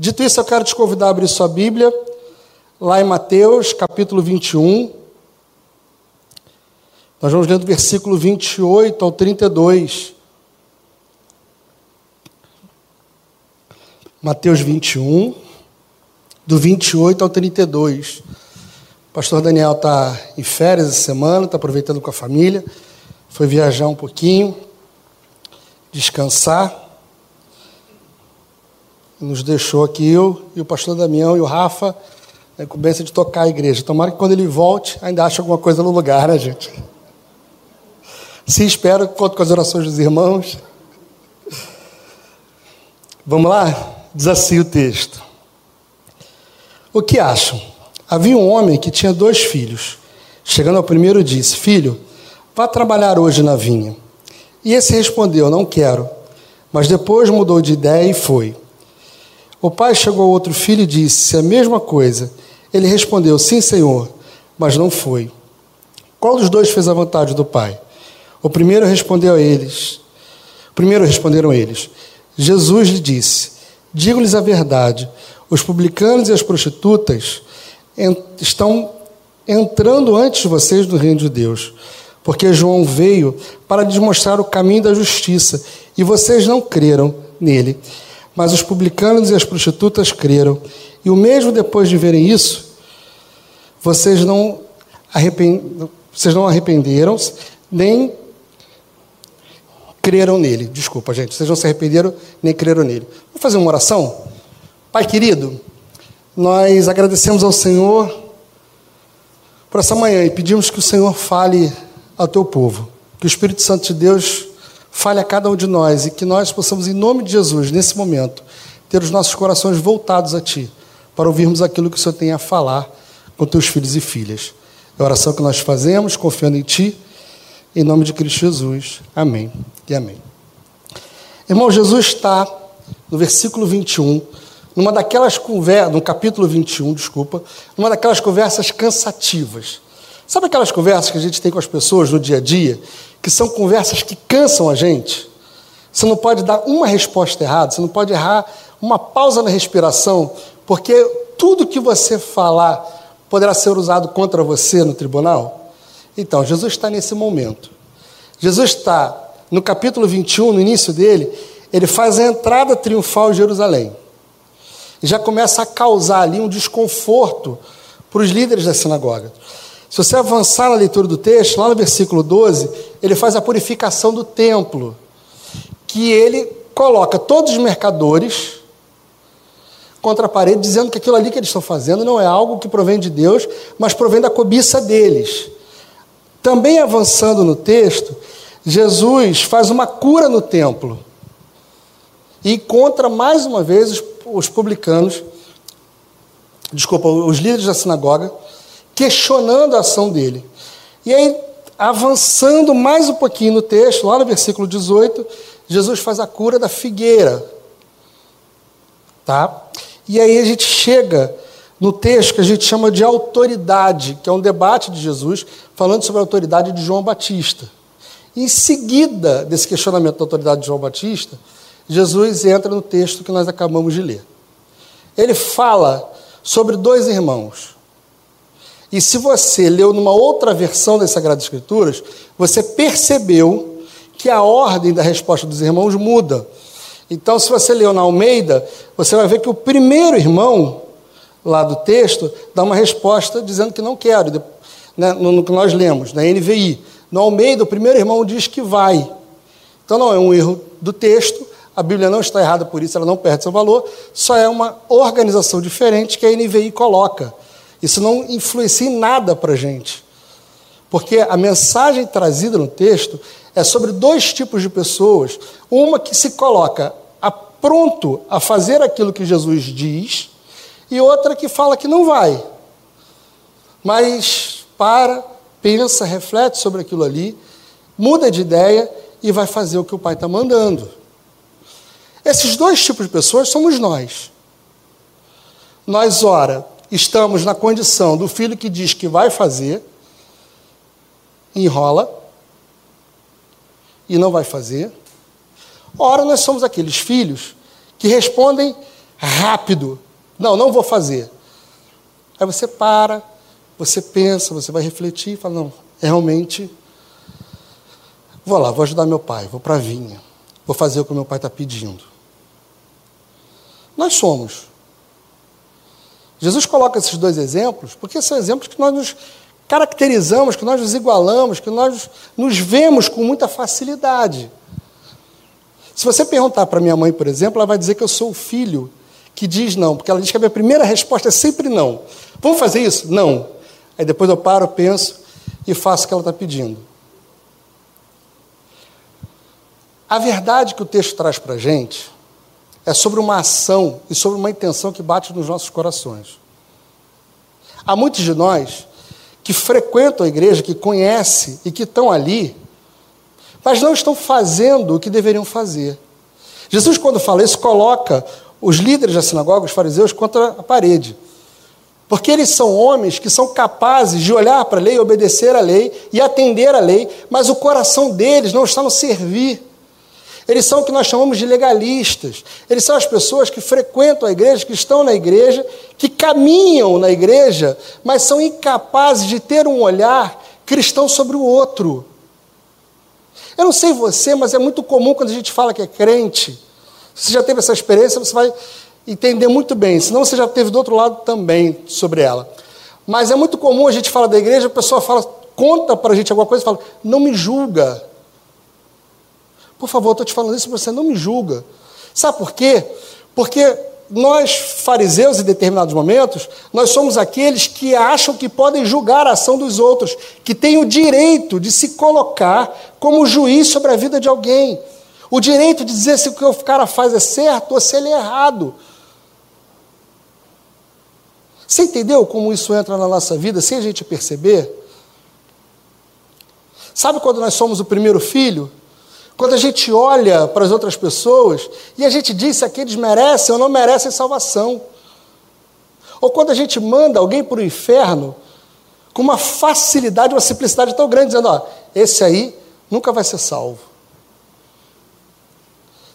Dito isso, eu quero te convidar a abrir sua Bíblia, lá em Mateus, capítulo 21. Nós vamos ler do versículo 28 ao 32. Mateus 21, do 28 ao 32. O pastor Daniel está em férias essa semana, está aproveitando com a família, foi viajar um pouquinho, descansar nos deixou aqui, eu e o pastor Damião e o Rafa, na incumbência de tocar a igreja. Tomara que quando ele volte, ainda ache alguma coisa no lugar, né, gente? Se espero, conto com as orações dos irmãos. Vamos lá? Desafio o texto. O que acham? Havia um homem que tinha dois filhos. Chegando ao primeiro, disse: Filho, vá trabalhar hoje na vinha. E esse respondeu: Não quero. Mas depois mudou de ideia e foi. O pai chegou ao outro filho e disse a mesma coisa. Ele respondeu: Sim, senhor, mas não foi. Qual dos dois fez a vontade do pai? O primeiro respondeu a eles. Primeiro responderam eles. Jesus lhe disse: Digo-lhes a verdade. Os publicanos e as prostitutas estão entrando antes de vocês no reino de Deus, porque João veio para lhes mostrar o caminho da justiça e vocês não creram nele. Mas os publicanos e as prostitutas creram. E o mesmo depois de verem isso, vocês não, arrepend... vocês não arrependeram, nem creram nele. Desculpa, gente. Vocês não se arrependeram nem creram nele. Vamos fazer uma oração? Pai querido, nós agradecemos ao Senhor por essa manhã e pedimos que o Senhor fale ao teu povo. Que o Espírito Santo de Deus fale a cada um de nós e que nós possamos, em nome de Jesus, nesse momento, ter os nossos corações voltados a Ti, para ouvirmos aquilo que o Senhor tem a falar com teus filhos e filhas. É a oração que nós fazemos, confiando em Ti, em nome de Cristo Jesus. Amém e amém. Irmão, Jesus está no versículo 21, numa daquelas conversas, no capítulo 21, desculpa, numa daquelas conversas cansativas. Sabe aquelas conversas que a gente tem com as pessoas no dia a dia, que são conversas que cansam a gente. Você não pode dar uma resposta errada, você não pode errar uma pausa na respiração, porque tudo que você falar poderá ser usado contra você no tribunal. Então, Jesus está nesse momento. Jesus está no capítulo 21, no início dele, ele faz a entrada triunfal em Jerusalém. E já começa a causar ali um desconforto para os líderes da sinagoga. Se você avançar na leitura do texto, lá no versículo 12, ele faz a purificação do templo, que ele coloca todos os mercadores contra a parede, dizendo que aquilo ali que eles estão fazendo não é algo que provém de Deus, mas provém da cobiça deles. Também avançando no texto, Jesus faz uma cura no templo e encontra mais uma vez os, os publicanos, desculpa, os líderes da sinagoga, questionando a ação dele. E aí, avançando mais um pouquinho no texto, lá no versículo 18, Jesus faz a cura da figueira. Tá? E aí a gente chega no texto que a gente chama de autoridade, que é um debate de Jesus falando sobre a autoridade de João Batista. Em seguida desse questionamento da autoridade de João Batista, Jesus entra no texto que nós acabamos de ler. Ele fala sobre dois irmãos, e se você leu numa outra versão das Sagradas Escrituras, você percebeu que a ordem da resposta dos irmãos muda. Então, se você leu na Almeida, você vai ver que o primeiro irmão, lá do texto, dá uma resposta dizendo que não quero, né, no, que nós lemos, na NVI. No Almeida, o primeiro irmão diz que vai. Então, não é um erro do texto, a Bíblia não está errada por isso, ela não perde seu valor, só é uma organização diferente que a NVI coloca. Isso não influencia em nada para a gente. Porque a mensagem trazida no texto é sobre dois tipos de pessoas. Uma que se coloca a pronto a fazer aquilo que Jesus diz, e outra que fala que não vai. Mas para, pensa, reflete sobre aquilo ali, muda de ideia e vai fazer o que o Pai está mandando. Esses dois tipos de pessoas somos nós. Nós, ora, estamos na condição do filho que diz que vai fazer, enrola e não vai fazer. Ora, nós somos aqueles filhos que respondem rápido. Não, não vou fazer. Aí você para, você pensa, você vai refletir e fala: não, realmente, vou lá, vou ajudar meu pai, vou para a vinha, vou fazer o que meu pai está pedindo. Nós somos. Jesus coloca esses dois exemplos porque são exemplos que nós nos caracterizamos, que nós nos igualamos, que nós nos vemos com muita facilidade. Se você perguntar para minha mãe, por exemplo, ela vai dizer que eu sou o filho que diz não, porque ela diz que a minha primeira resposta é sempre não. Vamos fazer isso? Não. Aí depois eu paro, penso e faço o que ela está pedindo. A verdade que o texto traz para a gente é sobre uma ação e sobre uma intenção que bate nos nossos corações. Há muitos de nós que frequentam a igreja, que conhecem e que estão ali, mas não estão fazendo o que deveriam fazer. Jesus, quando fala isso, coloca os líderes da sinagoga, os fariseus, contra a parede. Porque eles são homens que são capazes de olhar para a lei, obedecer à lei e atender à lei, mas o coração deles não está no servir. Eles são o que nós chamamos de legalistas. Eles são as pessoas que frequentam a igreja, que estão na igreja, que caminham na igreja, mas são incapazes de ter um olhar cristão sobre o outro. Eu não sei você, mas é muito comum quando a gente fala que é crente. Você já teve essa experiência, você vai entender muito bem. Senão você já teve do outro lado também sobre ela. Mas é muito comum a gente falar da igreja, a pessoa fala, conta para a gente alguma coisa e fala, não me julga. Por favor, estou te falando isso, você não me julga. Sabe por quê? Porque nós, fariseus, em determinados momentos, nós somos aqueles que acham que podem julgar a ação dos outros, que têm o direito de se colocar como juiz sobre a vida de alguém, o direito de dizer se o que o cara faz é certo ou se ele é errado. Você entendeu como isso entra na nossa vida sem a gente perceber? Sabe quando nós somos o primeiro filho? Quando a gente olha para as outras pessoas e a gente diz se aqueles merecem ou não merecem salvação. Ou quando a gente manda alguém para o inferno com uma facilidade, uma simplicidade tão grande, dizendo: ó, esse aí nunca vai ser salvo.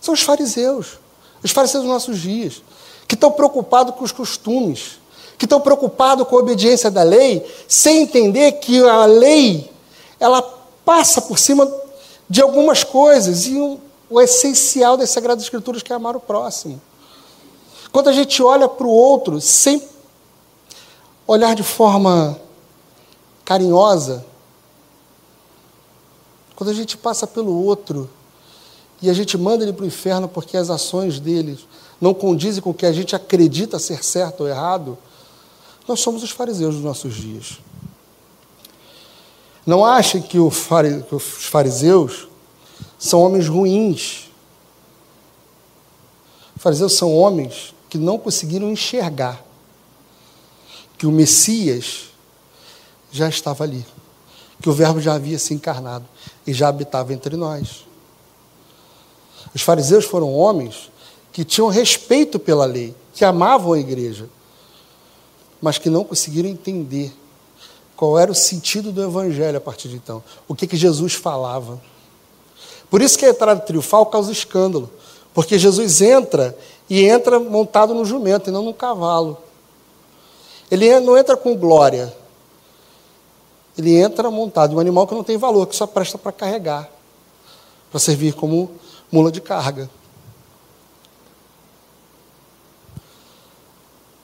São os fariseus, os fariseus dos nossos dias, que estão preocupados com os costumes, que estão preocupados com a obediência da lei, sem entender que a lei ela passa por cima de algumas coisas, e o, o essencial das Sagradas Escrituras que é amar o próximo. Quando a gente olha para o outro sem olhar de forma carinhosa, quando a gente passa pelo outro e a gente manda ele para o inferno porque as ações dele não condizem com o que a gente acredita ser certo ou errado, nós somos os fariseus dos nossos dias. Não achem que, que os fariseus são homens ruins. Os fariseus são homens que não conseguiram enxergar que o Messias já estava ali, que o Verbo já havia se encarnado e já habitava entre nós. Os fariseus foram homens que tinham respeito pela lei, que amavam a igreja, mas que não conseguiram entender qual era o sentido do evangelho a partir de então, o que, que Jesus falava. Por isso que a entrada triunfal causa escândalo, porque Jesus entra e entra montado no jumento e não no cavalo. Ele não entra com glória, ele entra montado em um animal que não tem valor, que só presta para carregar, para servir como mula de carga.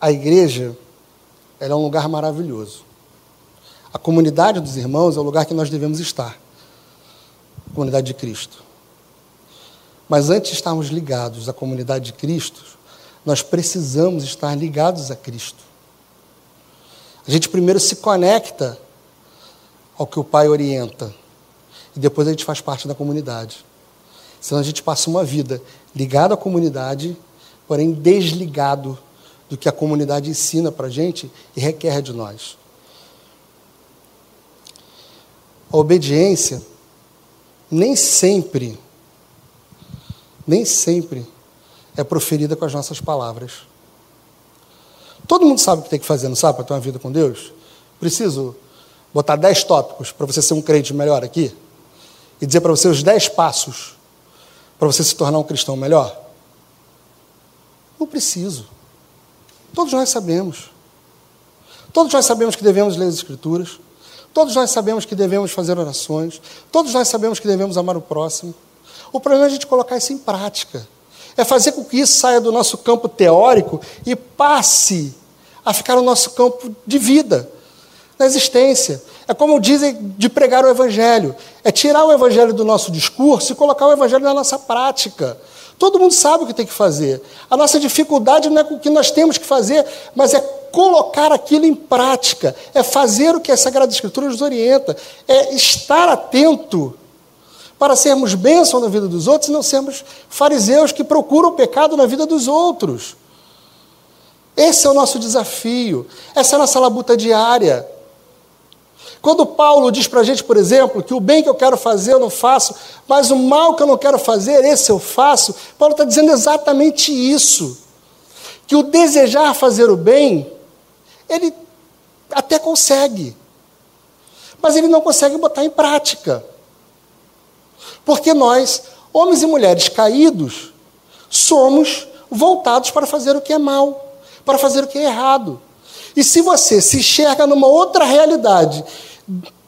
A igreja é um lugar maravilhoso. A comunidade dos irmãos é o lugar que nós devemos estar a comunidade de Cristo. Mas antes de estarmos ligados à comunidade de Cristo, nós precisamos estar ligados a Cristo. A gente primeiro se conecta ao que o Pai orienta, e depois a gente faz parte da comunidade. Senão a gente passa uma vida ligado à comunidade, porém desligado do que a comunidade ensina para a gente e requer de nós. A obediência nem sempre, nem sempre é proferida com as nossas palavras. Todo mundo sabe o que tem que fazer, não sabe, para ter uma vida com Deus? Preciso botar dez tópicos para você ser um crente melhor aqui? E dizer para você os dez passos para você se tornar um cristão melhor? Não preciso. Todos nós sabemos. Todos nós sabemos que devemos ler as Escrituras. Todos nós sabemos que devemos fazer orações. Todos nós sabemos que devemos amar o próximo. O problema é a gente colocar isso em prática. É fazer com que isso saia do nosso campo teórico e passe a ficar no nosso campo de vida, na existência. É como dizem de pregar o Evangelho: é tirar o Evangelho do nosso discurso e colocar o Evangelho na nossa prática. Todo mundo sabe o que tem que fazer. A nossa dificuldade não é com o que nós temos que fazer, mas é colocar aquilo em prática, é fazer o que a Sagrada Escritura nos orienta, é estar atento para sermos bênção na vida dos outros e não sermos fariseus que procuram o pecado na vida dos outros. Esse é o nosso desafio, essa é a nossa labuta diária. Quando Paulo diz para a gente, por exemplo, que o bem que eu quero fazer eu não faço, mas o mal que eu não quero fazer, esse eu faço, Paulo está dizendo exatamente isso. Que o desejar fazer o bem, ele até consegue, mas ele não consegue botar em prática. Porque nós, homens e mulheres caídos, somos voltados para fazer o que é mal, para fazer o que é errado. E se você se enxerga numa outra realidade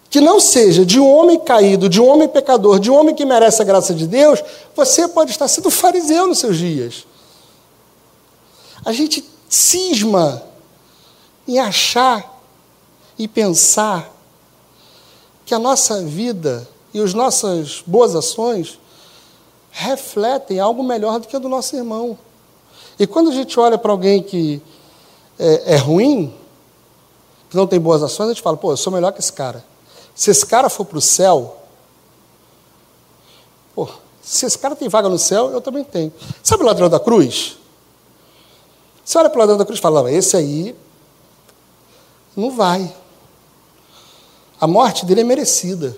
que não seja de um homem caído, de um homem pecador, de um homem que merece a graça de Deus, você pode estar sendo fariseu nos seus dias. A gente cisma em achar e pensar que a nossa vida e as nossas boas ações refletem algo melhor do que a do nosso irmão. E quando a gente olha para alguém que é, é ruim, que não tem boas ações, a gente fala, pô, eu sou melhor que esse cara. Se esse cara for para o céu, pô, se esse cara tem vaga no céu, eu também tenho. Sabe o ladrão da cruz? Você olha para o ladrão da cruz e fala, esse aí não vai. A morte dele é merecida.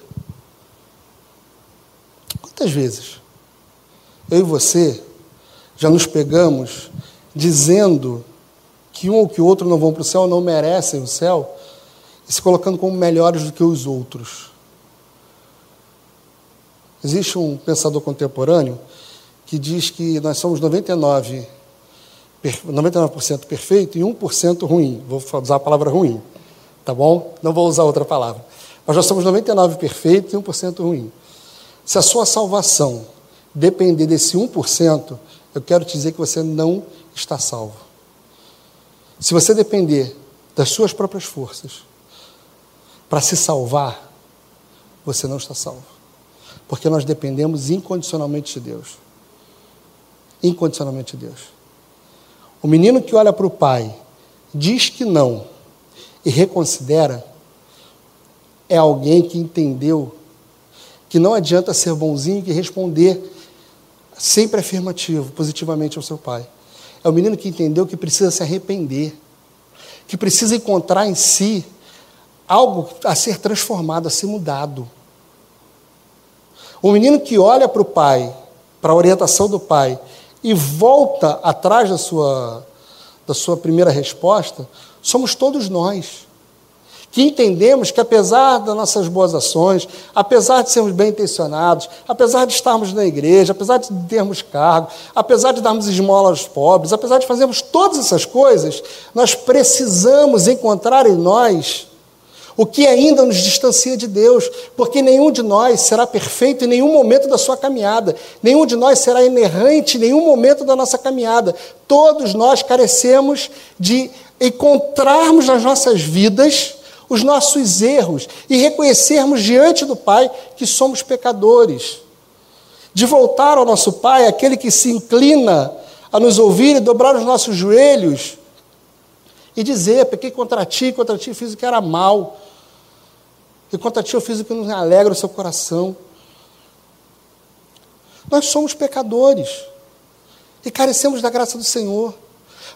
Quantas vezes eu e você já nos pegamos dizendo que um ou que outro não vão para o céu, não merecem o céu, e se colocando como melhores do que os outros. Existe um pensador contemporâneo que diz que nós somos 99, 99% perfeito e 1% ruim. Vou usar a palavra ruim, tá bom? Não vou usar outra palavra. Mas nós somos 99% perfeito e 1% ruim. Se a sua salvação depender desse 1%, eu quero te dizer que você não está salvo. Se você depender das suas próprias forças para se salvar, você não está salvo. Porque nós dependemos incondicionalmente de Deus. Incondicionalmente de Deus. O menino que olha para o pai, diz que não e reconsidera, é alguém que entendeu que não adianta ser bonzinho e responder sempre afirmativo, positivamente ao seu pai. É o menino que entendeu que precisa se arrepender, que precisa encontrar em si algo a ser transformado, a ser mudado. O menino que olha para o pai, para a orientação do pai, e volta atrás da sua, da sua primeira resposta, somos todos nós que entendemos que apesar das nossas boas ações, apesar de sermos bem intencionados, apesar de estarmos na igreja, apesar de termos cargo, apesar de darmos esmola aos pobres, apesar de fazermos todas essas coisas, nós precisamos encontrar em nós o que ainda nos distancia de Deus, porque nenhum de nós será perfeito em nenhum momento da sua caminhada, nenhum de nós será inerrante em nenhum momento da nossa caminhada. Todos nós carecemos de encontrarmos nas nossas vidas os nossos erros e reconhecermos diante do Pai que somos pecadores. De voltar ao nosso Pai, aquele que se inclina a nos ouvir e dobrar os nossos joelhos e dizer: pequei contra ti, contra ti fiz o que era mal, e contra ti eu fiz o que não alegra o seu coração. Nós somos pecadores e carecemos da graça do Senhor.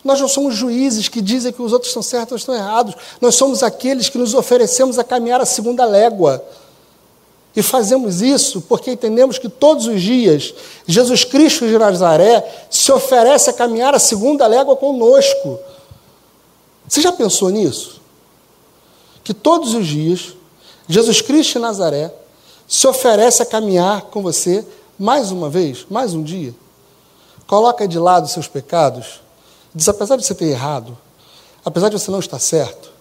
Nós não somos juízes que dizem que os outros estão certos ou estão errados. Nós somos aqueles que nos oferecemos a caminhar a segunda légua. E fazemos isso porque entendemos que todos os dias Jesus Cristo de Nazaré se oferece a caminhar a segunda légua conosco. Você já pensou nisso? Que todos os dias Jesus Cristo de Nazaré se oferece a caminhar com você mais uma vez, mais um dia. Coloca de lado seus pecados Diz: apesar de você ter errado, apesar de você não estar certo,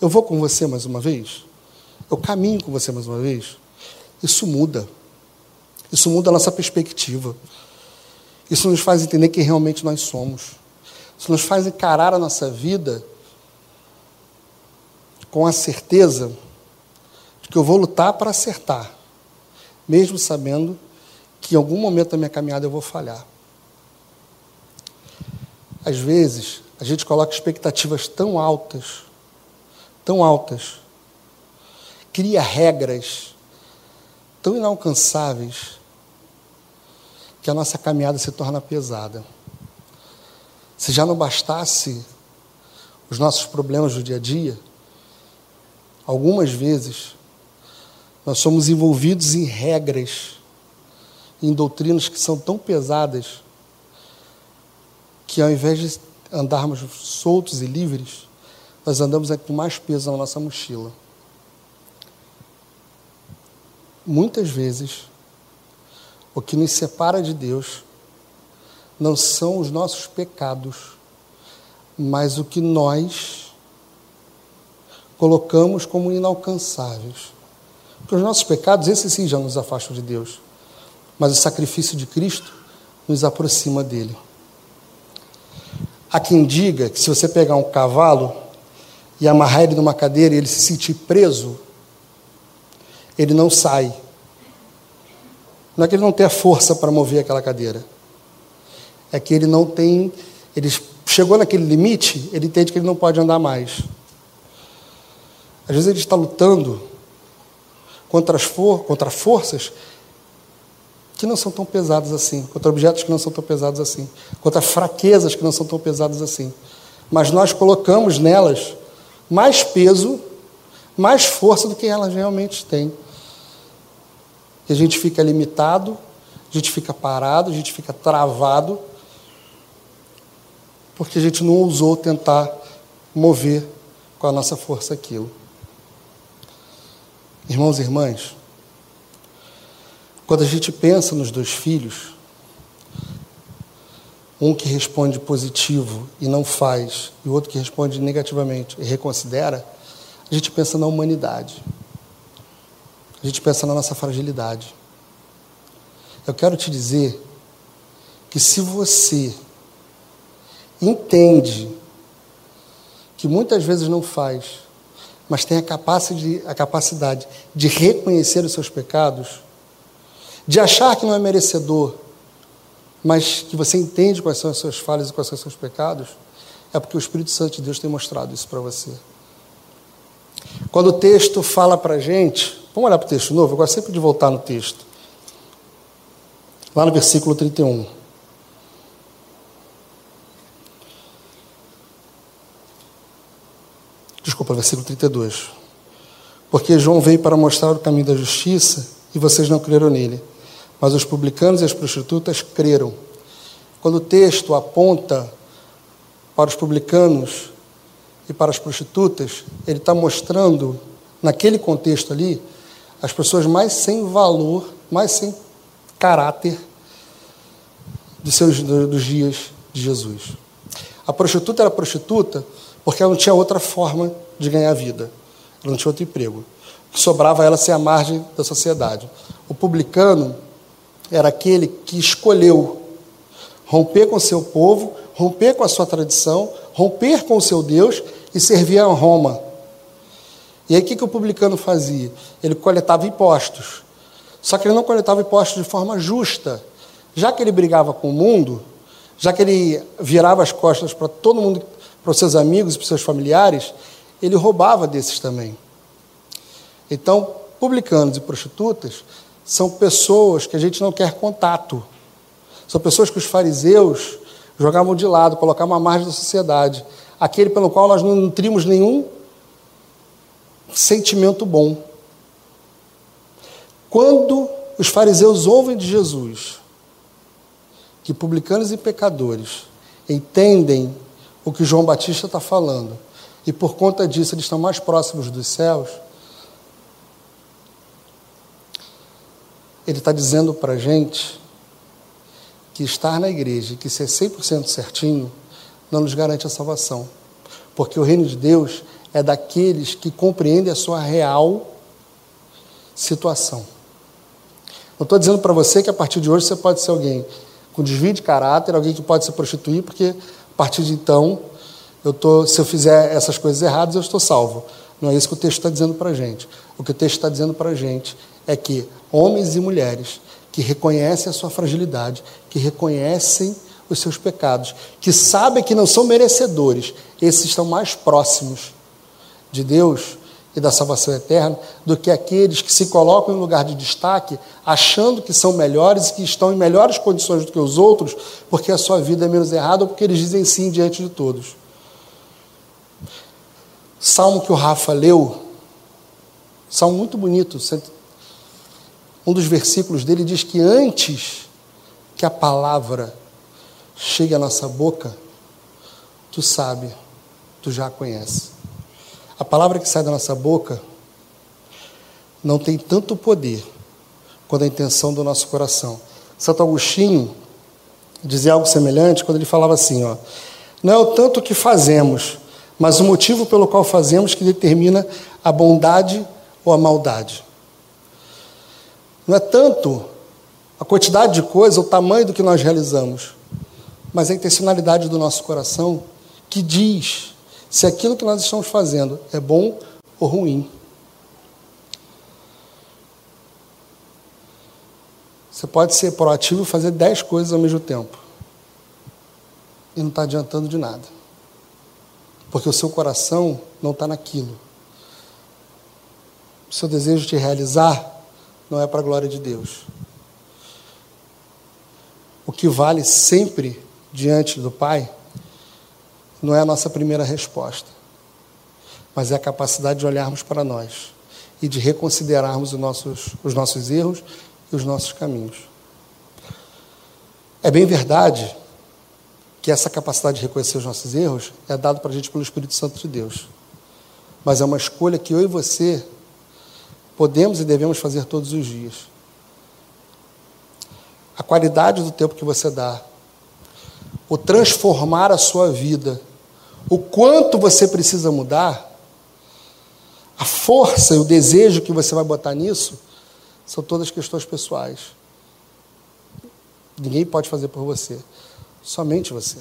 eu vou com você mais uma vez, eu caminho com você mais uma vez. Isso muda. Isso muda a nossa perspectiva. Isso nos faz entender quem realmente nós somos. Isso nos faz encarar a nossa vida com a certeza de que eu vou lutar para acertar, mesmo sabendo que em algum momento da minha caminhada eu vou falhar. Às vezes, a gente coloca expectativas tão altas, tão altas, cria regras tão inalcançáveis que a nossa caminhada se torna pesada. Se já não bastasse os nossos problemas do dia a dia, algumas vezes nós somos envolvidos em regras, em doutrinas que são tão pesadas, que ao invés de andarmos soltos e livres, nós andamos com mais peso na nossa mochila. Muitas vezes, o que nos separa de Deus não são os nossos pecados, mas o que nós colocamos como inalcançáveis. Porque os nossos pecados, esses sim já nos afastam de Deus. Mas o sacrifício de Cristo nos aproxima dele. Há quem diga que se você pegar um cavalo e amarrar ele numa cadeira e ele se sentir preso, ele não sai. Não é que ele não tenha força para mover aquela cadeira. É que ele não tem. Ele chegou naquele limite, ele entende que ele não pode andar mais. Às vezes ele está lutando contra, as for contra forças que não são tão pesadas assim, contra objetos que não são tão pesados assim, contra fraquezas que não são tão pesadas assim. Mas nós colocamos nelas mais peso, mais força do que elas realmente têm. E a gente fica limitado, a gente fica parado, a gente fica travado, porque a gente não ousou tentar mover com a nossa força aquilo. Irmãos e irmãs, quando a gente pensa nos dois filhos, um que responde positivo e não faz, e o outro que responde negativamente e reconsidera, a gente pensa na humanidade. A gente pensa na nossa fragilidade. Eu quero te dizer que se você entende que muitas vezes não faz, mas tem a capacidade, a capacidade de reconhecer os seus pecados, de achar que não é merecedor, mas que você entende quais são as suas falhas e quais são os seus pecados, é porque o Espírito Santo de Deus tem mostrado isso para você. Quando o texto fala para a gente, vamos olhar para o texto novo, eu gosto sempre de voltar no texto. Lá no versículo 31. Desculpa, versículo 32. Porque João veio para mostrar o caminho da justiça e vocês não creram nele. Mas os publicanos e as prostitutas creram. Quando o texto aponta para os publicanos e para as prostitutas, ele está mostrando, naquele contexto ali, as pessoas mais sem valor, mais sem caráter dos, seus, dos dias de Jesus. A prostituta era prostituta porque ela não tinha outra forma de ganhar vida, ela não tinha outro emprego. O que sobrava ela ser a margem da sociedade. O publicano era aquele que escolheu romper com seu povo, romper com a sua tradição, romper com o seu Deus e servir a Roma. E aí o que, que o publicano fazia? Ele coletava impostos. Só que ele não coletava impostos de forma justa. Já que ele brigava com o mundo, já que ele virava as costas para todo mundo para os seus amigos e para os seus familiares, ele roubava desses também. Então, publicanos e prostitutas são pessoas que a gente não quer contato. São pessoas que os fariseus jogavam de lado, colocavam à margem da sociedade. Aquele pelo qual nós não nutrimos nenhum sentimento bom. Quando os fariseus ouvem de Jesus que publicanos e pecadores entendem o que João Batista está falando, e por conta disso eles estão mais próximos dos céus, ele está dizendo para a gente que estar na igreja, que ser 100% certinho, não nos garante a salvação. Porque o reino de Deus é daqueles que compreendem a sua real situação. Não estou dizendo para você que a partir de hoje você pode ser alguém com desvio de caráter, alguém que pode se prostituir, porque a partir de então, eu tô, se eu fizer essas coisas erradas, eu estou salvo. Não é isso que o texto está dizendo para a gente. O que o texto está dizendo para a gente é que homens e mulheres que reconhecem a sua fragilidade, que reconhecem os seus pecados, que sabem que não são merecedores, esses estão mais próximos de Deus e da salvação eterna do que aqueles que se colocam em lugar de destaque, achando que são melhores e que estão em melhores condições do que os outros, porque a sua vida é menos errada ou porque eles dizem sim diante de todos. Salmo que o Rafa leu, salmo muito bonito, um dos versículos dele diz que antes que a palavra chegue à nossa boca, tu sabe, tu já a conhece. A palavra que sai da nossa boca não tem tanto poder quanto a intenção do nosso coração. Santo Agostinho dizia algo semelhante quando ele falava assim: ó, não é o tanto que fazemos, mas o motivo pelo qual fazemos que determina a bondade ou a maldade. Não é tanto a quantidade de coisa, o tamanho do que nós realizamos, mas a intencionalidade do nosso coração que diz se aquilo que nós estamos fazendo é bom ou ruim. Você pode ser proativo e fazer dez coisas ao mesmo tempo. E não está adiantando de nada. Porque o seu coração não está naquilo. O seu desejo de realizar não é para a glória de Deus. O que vale sempre diante do Pai não é a nossa primeira resposta, mas é a capacidade de olharmos para nós e de reconsiderarmos os nossos, os nossos erros e os nossos caminhos. É bem verdade que essa capacidade de reconhecer os nossos erros é dada para a gente pelo Espírito Santo de Deus. Mas é uma escolha que eu e você podemos e devemos fazer todos os dias. A qualidade do tempo que você dá o transformar a sua vida, o quanto você precisa mudar, a força e o desejo que você vai botar nisso, são todas questões pessoais. Ninguém pode fazer por você, somente você.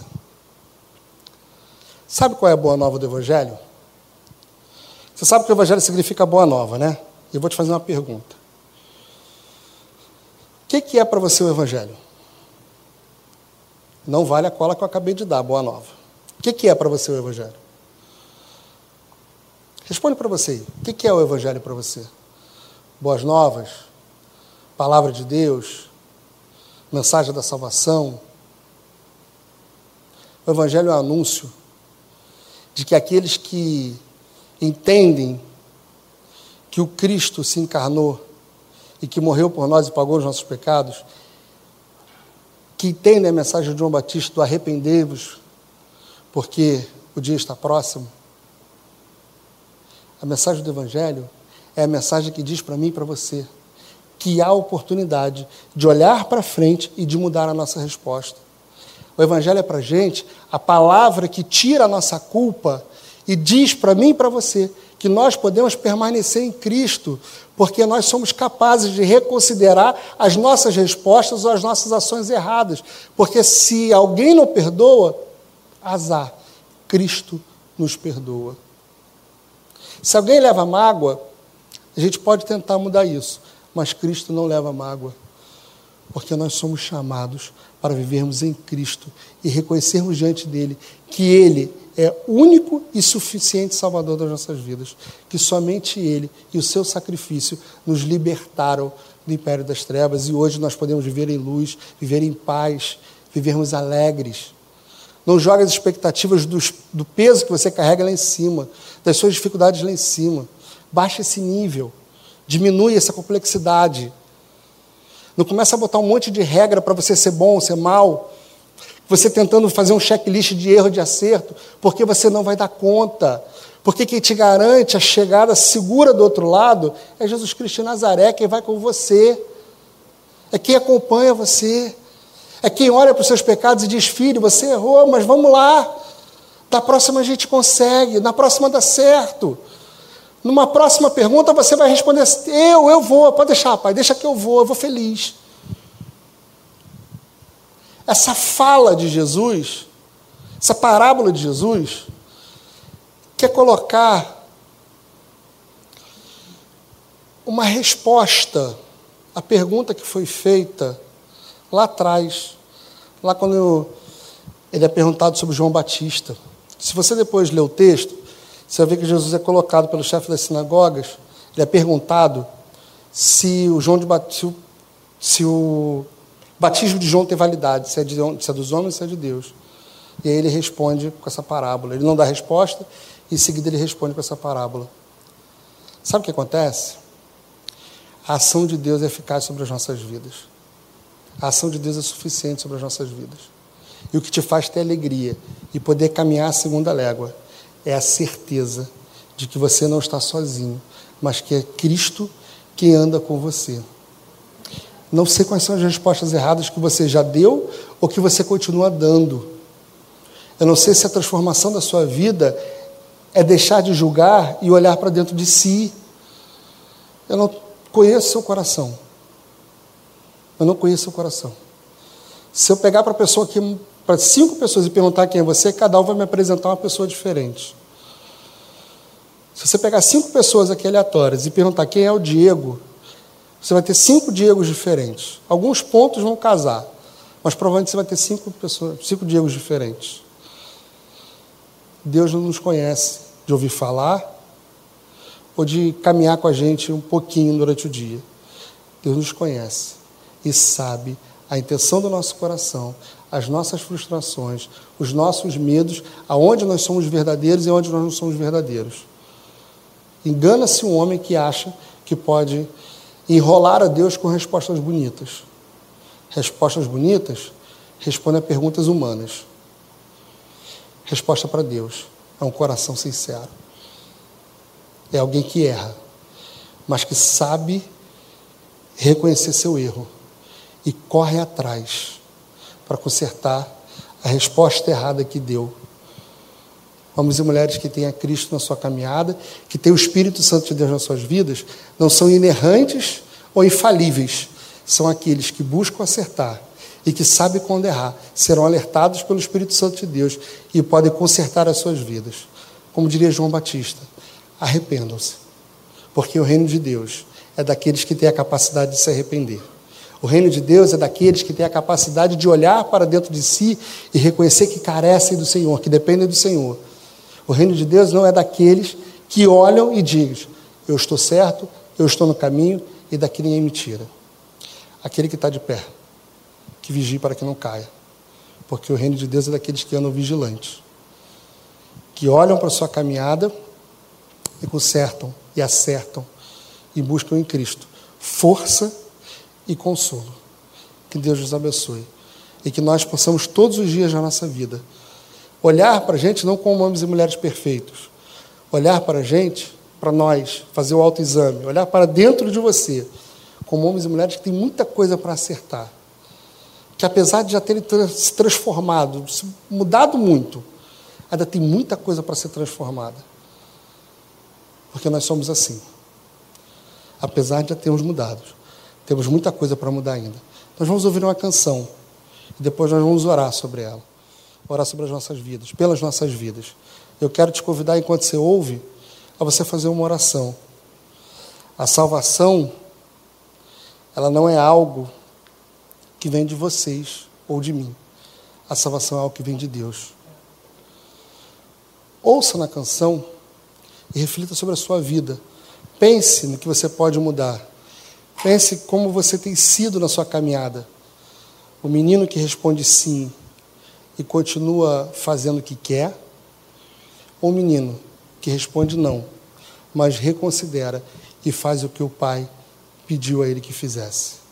Sabe qual é a boa nova do Evangelho? Você sabe que o Evangelho significa boa nova, né? Eu vou te fazer uma pergunta. O que é para você o Evangelho? Não vale a cola que eu acabei de dar, boa nova. O que, é para você o Evangelho? Responde para você aí. O que é o Evangelho para você? Boas novas? Palavra de Deus? Mensagem da salvação? O Evangelho é um anúncio de que aqueles que entendem que o Cristo se encarnou e que morreu por nós e pagou os nossos pecados, que entendem a mensagem de João Batista do arrependei-vos, porque o dia está próximo. A mensagem do Evangelho é a mensagem que diz para mim e para você que há oportunidade de olhar para frente e de mudar a nossa resposta. O Evangelho é para a gente a palavra que tira a nossa culpa e diz para mim e para você que nós podemos permanecer em Cristo, porque nós somos capazes de reconsiderar as nossas respostas ou as nossas ações erradas. Porque se alguém não perdoa, azar, Cristo nos perdoa. Se alguém leva mágoa, a gente pode tentar mudar isso, mas Cristo não leva mágoa, porque nós somos chamados para vivermos em Cristo e reconhecermos diante dele que ele é único e suficiente Salvador das nossas vidas, que somente Ele e o seu sacrifício nos libertaram do império das trevas e hoje nós podemos viver em luz, viver em paz, vivermos alegres. Não jogue as expectativas dos, do peso que você carrega lá em cima, das suas dificuldades lá em cima. Baixe esse nível, diminui essa complexidade. Não começa a botar um monte de regra para você ser bom ou ser mal você tentando fazer um checklist de erro de acerto, porque você não vai dar conta. Porque quem te garante a chegada segura do outro lado é Jesus Cristo de Nazaré, quem vai com você. É quem acompanha você. É quem olha para os seus pecados e diz: Filho, você errou, mas vamos lá. Da próxima a gente consegue, na próxima dá certo. Numa próxima pergunta você vai responder: Eu, eu vou, pode deixar, pai, deixa que eu vou, eu vou feliz. Essa fala de Jesus, essa parábola de Jesus, quer colocar uma resposta à pergunta que foi feita lá atrás, lá quando ele é perguntado sobre João Batista. Se você depois ler o texto, você vai ver que Jesus é colocado pelo chefe das sinagogas, ele é perguntado se o João de se o, o batismo de João tem validade, se é, de, se é dos homens se é de Deus. E aí ele responde com essa parábola. Ele não dá resposta, e em seguida ele responde com essa parábola. Sabe o que acontece? A ação de Deus é eficaz sobre as nossas vidas. A ação de Deus é suficiente sobre as nossas vidas. E o que te faz ter alegria e poder caminhar a segunda légua é a certeza de que você não está sozinho, mas que é Cristo quem anda com você. Não sei quais são as respostas erradas que você já deu ou que você continua dando. Eu não sei se a transformação da sua vida é deixar de julgar e olhar para dentro de si. Eu não conheço seu coração. Eu não conheço seu coração. Se eu pegar para pessoa aqui, para cinco pessoas e perguntar quem é você, cada um vai me apresentar uma pessoa diferente. Se você pegar cinco pessoas aqui aleatórias e perguntar quem é o Diego, você vai ter cinco Diegos diferentes. Alguns pontos vão casar, mas provavelmente você vai ter cinco pessoas, cinco Diegos diferentes. Deus não nos conhece de ouvir falar ou de caminhar com a gente um pouquinho durante o dia. Deus nos conhece e sabe a intenção do nosso coração, as nossas frustrações, os nossos medos, aonde nós somos verdadeiros e aonde nós não somos verdadeiros. Engana-se um homem que acha que pode enrolar a Deus com respostas bonitas. Respostas bonitas respondem a perguntas humanas. Resposta para Deus é um coração sincero. É alguém que erra, mas que sabe reconhecer seu erro e corre atrás para consertar a resposta errada que deu. Homens e mulheres que têm a Cristo na sua caminhada, que têm o Espírito Santo de Deus nas suas vidas, não são inerrantes ou infalíveis, são aqueles que buscam acertar e que sabem quando errar, serão alertados pelo Espírito Santo de Deus e podem consertar as suas vidas. Como diria João Batista, arrependam-se, porque o reino de Deus é daqueles que têm a capacidade de se arrepender. O reino de Deus é daqueles que têm a capacidade de olhar para dentro de si e reconhecer que carecem do Senhor, que dependem do Senhor. O reino de Deus não é daqueles que olham e dizem: Eu estou certo, eu estou no caminho e daqui ninguém me tira. Aquele que está de pé que vigie para que não caia. Porque o reino de Deus é daqueles que andam vigilantes, que olham para a sua caminhada e consertam e acertam e buscam em Cristo força e consolo. Que Deus nos abençoe e que nós possamos todos os dias da nossa vida olhar para a gente não como homens e mulheres perfeitos, olhar para a gente, para nós, fazer o autoexame, olhar para dentro de você como homens e mulheres que têm muita coisa para acertar que apesar de já terem se transformado, se mudado muito, ainda tem muita coisa para ser transformada. Porque nós somos assim. Apesar de já termos mudado, temos muita coisa para mudar ainda. Nós vamos ouvir uma canção e depois nós vamos orar sobre ela. Orar sobre as nossas vidas, pelas nossas vidas. Eu quero te convidar, enquanto você ouve, a você fazer uma oração. A salvação, ela não é algo que vem de vocês ou de mim. A salvação é algo que vem de Deus. Ouça na canção e reflita sobre a sua vida. Pense no que você pode mudar. Pense como você tem sido na sua caminhada. O menino que responde sim e continua fazendo o que quer, ou o menino que responde não, mas reconsidera e faz o que o pai pediu a ele que fizesse.